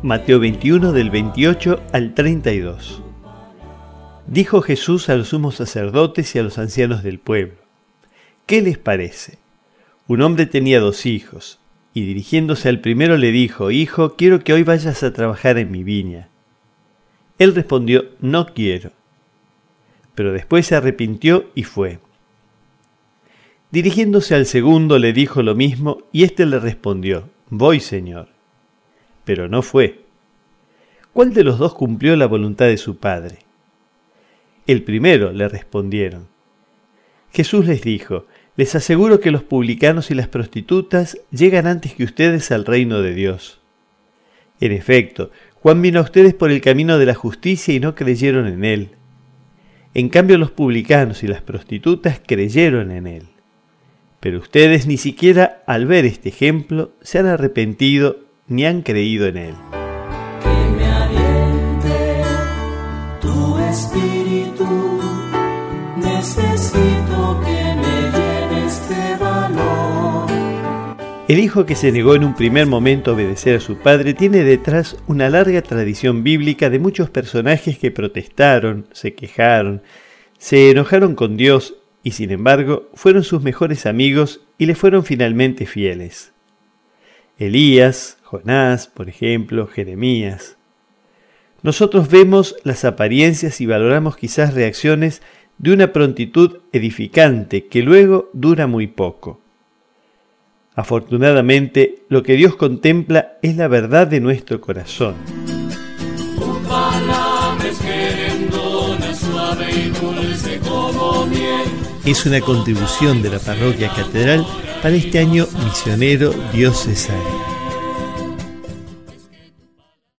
Mateo 21 del 28 al 32. Dijo Jesús a los sumos sacerdotes y a los ancianos del pueblo, ¿qué les parece? Un hombre tenía dos hijos, y dirigiéndose al primero le dijo, Hijo, quiero que hoy vayas a trabajar en mi viña. Él respondió, No quiero. Pero después se arrepintió y fue. Dirigiéndose al segundo le dijo lo mismo, y éste le respondió, Voy, Señor pero no fue. ¿Cuál de los dos cumplió la voluntad de su padre? El primero, le respondieron. Jesús les dijo, les aseguro que los publicanos y las prostitutas llegan antes que ustedes al reino de Dios. En efecto, Juan vino a ustedes por el camino de la justicia y no creyeron en él. En cambio los publicanos y las prostitutas creyeron en él. Pero ustedes ni siquiera al ver este ejemplo se han arrepentido ni han creído en Él. Que me aliente tu espíritu, necesito que me llenes de valor. El hijo que se negó en un primer momento a obedecer a su padre tiene detrás una larga tradición bíblica de muchos personajes que protestaron, se quejaron, se enojaron con Dios y sin embargo fueron sus mejores amigos y le fueron finalmente fieles. Elías, Jonás, por ejemplo, Jeremías. Nosotros vemos las apariencias y valoramos quizás reacciones de una prontitud edificante que luego dura muy poco. Afortunadamente, lo que Dios contempla es la verdad de nuestro corazón. Es una contribución de la parroquia catedral para este año misionero diocesano.